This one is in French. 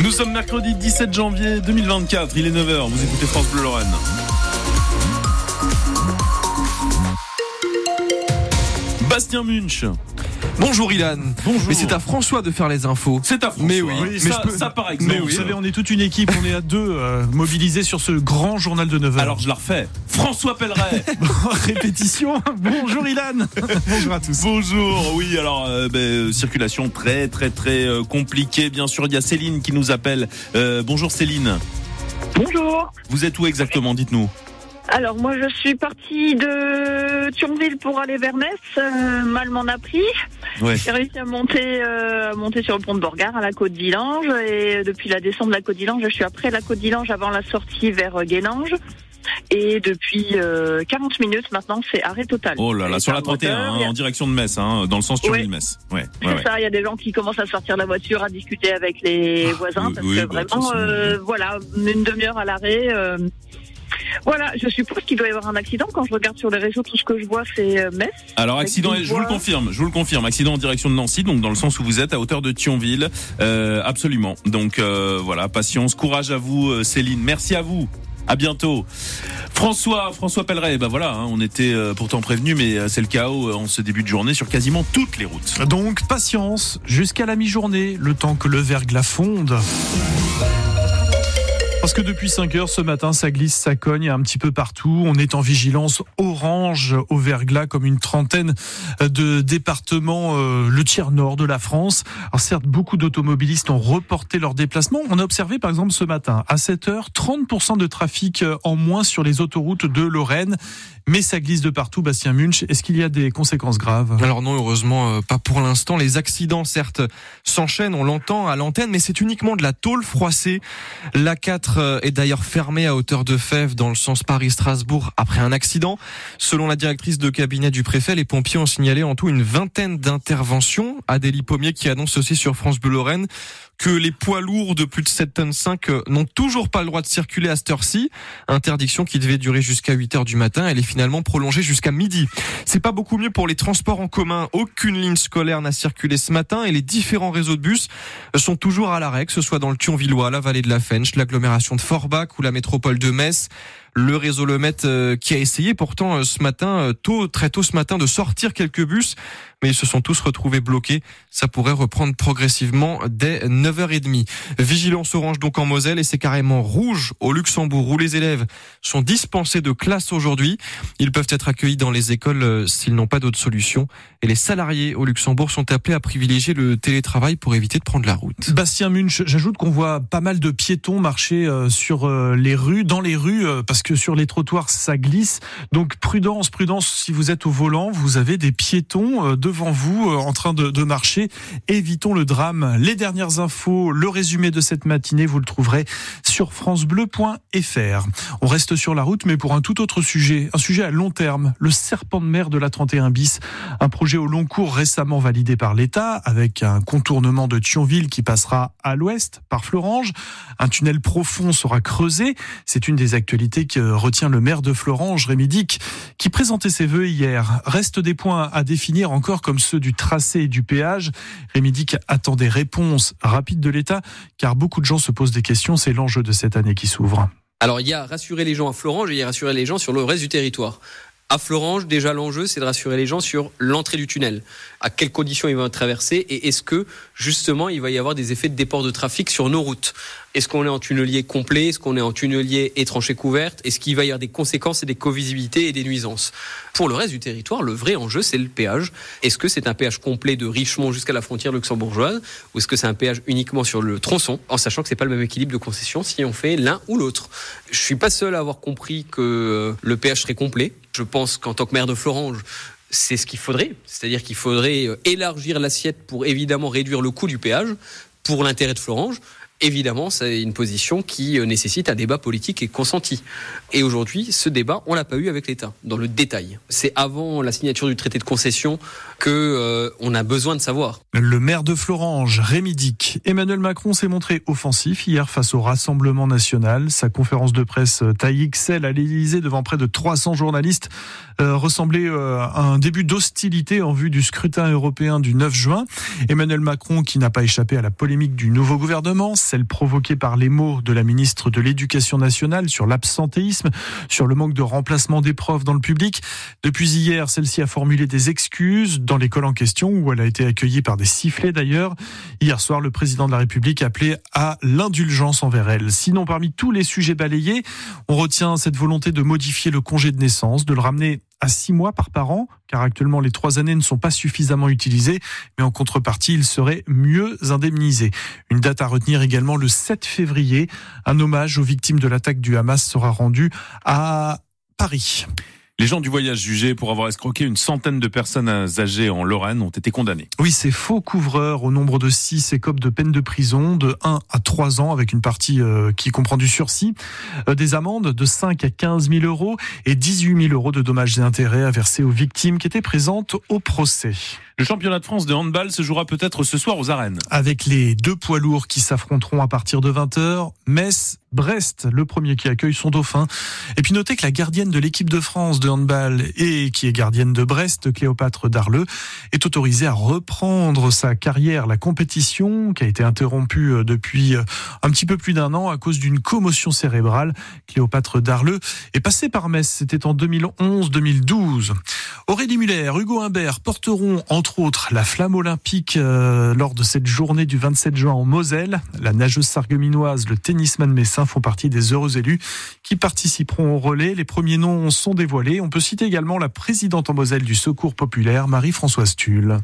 Nous sommes mercredi 17 janvier 2024, il est 9h, vous écoutez France Bleu Lorraine. Bastien Munch. Bonjour Ilan. Bonjour. Mais c'est à François de faire les infos. C'est à François. Mais oui, mais mais ça, peux- ça par Mais exemple. vous savez, on est toute une équipe, on est à deux euh, mobilisés sur ce grand journal de 9h. Alors je la refais. François Pelleret. répétition. Bonjour Ilan. Bonjour à tous. Bonjour, oui, alors euh, ben, euh, circulation très très très euh, compliquée. Bien sûr, il y a Céline qui nous appelle. Euh, bonjour Céline. Bonjour. Vous êtes où exactement Dites-nous. Alors moi je suis partie de Thionville pour aller vers Metz. Euh, mal m'en a pris. Ouais. J'ai réussi à monter, euh, à monter sur le pont de Borgard à la côte d'Ilange et depuis la descente de la côte d'Ilange, je suis après la côte d'Ilange avant la sortie vers euh, Guélange. Et depuis euh, 40 minutes maintenant, c'est arrêt total. Oh là là, sur la par 31, moteur, hein, il y a- en direction de Metz, hein, dans le sens Thionville-Metz. Ouais, ouais, C'est ouais. ça, il y a des gens qui commencent à sortir de la voiture, à discuter avec les voisins, oui, parce oui, que bah, vraiment, euh, voilà, une demi-heure à l'arrêt. euh, voilà, je suppose qu'il doit y avoir un accident. Quand je regarde sur les réseaux, tout ce que je vois, c'est euh, Metz. Alors accident, je vous le confirme, je vous le confirme, accident en direction de Nancy, donc dans le sens où vous êtes, à hauteur de Thionville, euh, absolument. Donc euh, voilà, patience, courage à vous, Céline. Merci à vous. À bientôt. François, François Pelleret, ben voilà, hein, on était euh, pourtant prévenu, mais euh, c'est le chaos euh, en ce début de journée sur quasiment toutes les routes. Donc patience jusqu'à la mi-journée, le temps que le verglas fonde. Parce que depuis 5 heures ce matin, ça glisse, ça cogne un petit peu partout. On est en vigilance orange au verglas, comme une trentaine de départements, euh, le tiers nord de la France. Alors certes, beaucoup d'automobilistes ont reporté leur déplacement. On a observé par exemple ce matin, à 7 heures, 30% de trafic euh, en moins sur les autoroutes de Lorraine. Mais ça glisse de partout, Bastien Munch. Est-ce qu'il y a des conséquences graves? Alors non, heureusement, euh, pas pour l'instant. Les accidents, certes, s'enchaînent, on l'entend à l'antenne, mais c'est uniquement de la tôle froissée. L'A4 euh, est d'ailleurs fermée à hauteur de Fèves dans le sens Paris-Strasbourg après un accident. Selon la directrice de cabinet du préfet, les pompiers ont signalé en tout une vingtaine d'interventions. Adélie Pommier qui annonce aussi sur France Bleu Lorraine que les poids lourds de plus de 7 tonnes 5 euh, n'ont toujours pas le droit de circuler à cette heure-ci. Interdiction qui devait durer jusqu'à 8 heures du matin. Elle est finalement prolongée jusqu'à midi. C'est pas beaucoup mieux pour les transports en commun. Aucune ligne scolaire n'a circulé ce matin et les différents réseaux de bus sont toujours à l'arrêt, que ce soit dans le Thionvillois, la vallée de la Fench, l'agglomération de Forbach ou la métropole de Metz. Le réseau Le Met euh, qui a essayé pourtant euh, ce matin, euh, tôt, très tôt ce matin, de sortir quelques bus, mais ils se sont tous retrouvés bloqués. Ça pourrait reprendre progressivement dès 9h30. Vigilance orange donc en Moselle et c'est carrément rouge au Luxembourg où les élèves sont dispensés de classe aujourd'hui. Ils peuvent être accueillis dans les écoles s'ils n'ont pas d'autre solution. Et les salariés au Luxembourg sont appelés à privilégier le télétravail pour éviter de prendre la route. Bastien Munch, j'ajoute qu'on voit pas mal de piétons marcher sur les rues, dans les rues, parce que sur les trottoirs ça glisse. Donc prudence, prudence. Si vous êtes au volant, vous avez des piétons euh, devant vous euh, en train de, de marcher. Évitons le drame. Les dernières infos, le résumé de cette matinée, vous le trouverez sur francebleu.fr. On reste sur la route, mais pour un tout autre sujet, un sujet à long terme, le serpent de mer de la 31 bis, un projet au long cours récemment validé par l'État avec un contournement de Thionville qui passera à l'ouest par Florange. Un tunnel profond sera creusé. C'est une des actualités que retient le maire de Florange, Rémi Dick, qui présentait ses vœux hier. Reste des points à définir encore comme ceux du tracé et du péage. Rémi Dick attend des réponses rapides de l'État car beaucoup de gens se posent des questions. C'est l'enjeu de cette année qui s'ouvre. Alors il y a rassurer les gens à Florange et il y a rassurer les gens sur le reste du territoire. À Florange, déjà l'enjeu, c'est de rassurer les gens sur l'entrée du tunnel. À quelles conditions ils vont traverser et est-ce que justement il va y avoir des effets de déport de trafic sur nos routes? Est-ce qu'on est en tunnelier complet? Est-ce qu'on est en tunnelier étranché couverte? Est-ce qu'il va y avoir des conséquences et des covisibilités et des nuisances? Pour le reste du territoire, le vrai enjeu, c'est le péage. Est-ce que c'est un péage complet de Richemont jusqu'à la frontière luxembourgeoise ou est-ce que c'est un péage uniquement sur le tronçon en sachant que c'est pas le même équilibre de concession si on fait l'un ou l'autre? Je suis pas seul à avoir compris que euh, le péage serait complet. Je pense qu'en tant que maire de Florange, c'est ce qu'il faudrait. C'est-à-dire qu'il faudrait euh, élargir l'assiette pour évidemment réduire le coût du péage pour l'intérêt de Florange. Évidemment, c'est une position qui euh, nécessite un débat politique et consenti. Et aujourd'hui, ce débat, on l'a pas eu avec l'État, dans le détail. C'est avant la signature du traité de concession que euh, on a besoin de savoir. Le maire de Florange, Rémi Dick. Emmanuel Macron s'est montré offensif hier face au Rassemblement national. Sa conférence de presse euh, taille XL à l'Élysée devant près de 300 journalistes ressemblait à un début d'hostilité en vue du scrutin européen du 9 juin. Emmanuel Macron, qui n'a pas échappé à la polémique du nouveau gouvernement, celle provoquée par les mots de la ministre de l'Éducation nationale sur l'absentéisme, sur le manque de remplacement des profs dans le public. Depuis hier, celle-ci a formulé des excuses dans l'école en question où elle a été accueillie par des sifflets d'ailleurs. Hier soir, le président de la République appelait à l'indulgence envers elle. Sinon, parmi tous les sujets balayés, on retient cette volonté de modifier le congé de naissance, de le ramener à six mois par parent, car actuellement les trois années ne sont pas suffisamment utilisées, mais en contrepartie, il serait mieux indemnisé. Une date à retenir également le 7 février. Un hommage aux victimes de l'attaque du Hamas sera rendu à Paris. Les gens du voyage jugés pour avoir escroqué une centaine de personnes âgées en Lorraine ont été condamnés. Oui, ces faux couvreurs au nombre de 6 écopent de peine de prison de 1 à 3 ans avec une partie euh, qui comprend du sursis, euh, des amendes de 5 à 15 000 euros et 18 000 euros de dommages et intérêts à verser aux victimes qui étaient présentes au procès. Le championnat de France de handball se jouera peut-être ce soir aux arènes. Avec les deux poids lourds qui s'affronteront à partir de 20h, Metz, Brest, le premier qui accueille son dauphin. Et puis notez que la gardienne de l'équipe de France de handball et qui est gardienne de Brest, Cléopâtre Darleux, est autorisée à reprendre sa carrière, la compétition qui a été interrompue euh, depuis euh, un petit peu plus d'un an à cause d'une commotion cérébrale. Cléopâtre Darleux est passée par Metz, c'était en 2011-2012. Aurélie Muller, Hugo Humbert porteront entre autres la flamme olympique euh, lors de cette journée du 27 juin en Moselle. La nageuse sargueminoise, le tennisman messin font partie des heureux élus qui participeront au relais. Les premiers noms sont dévoilés. On peut citer également la présidente en Moselle du Secours populaire, Marie-Françoise Tulle.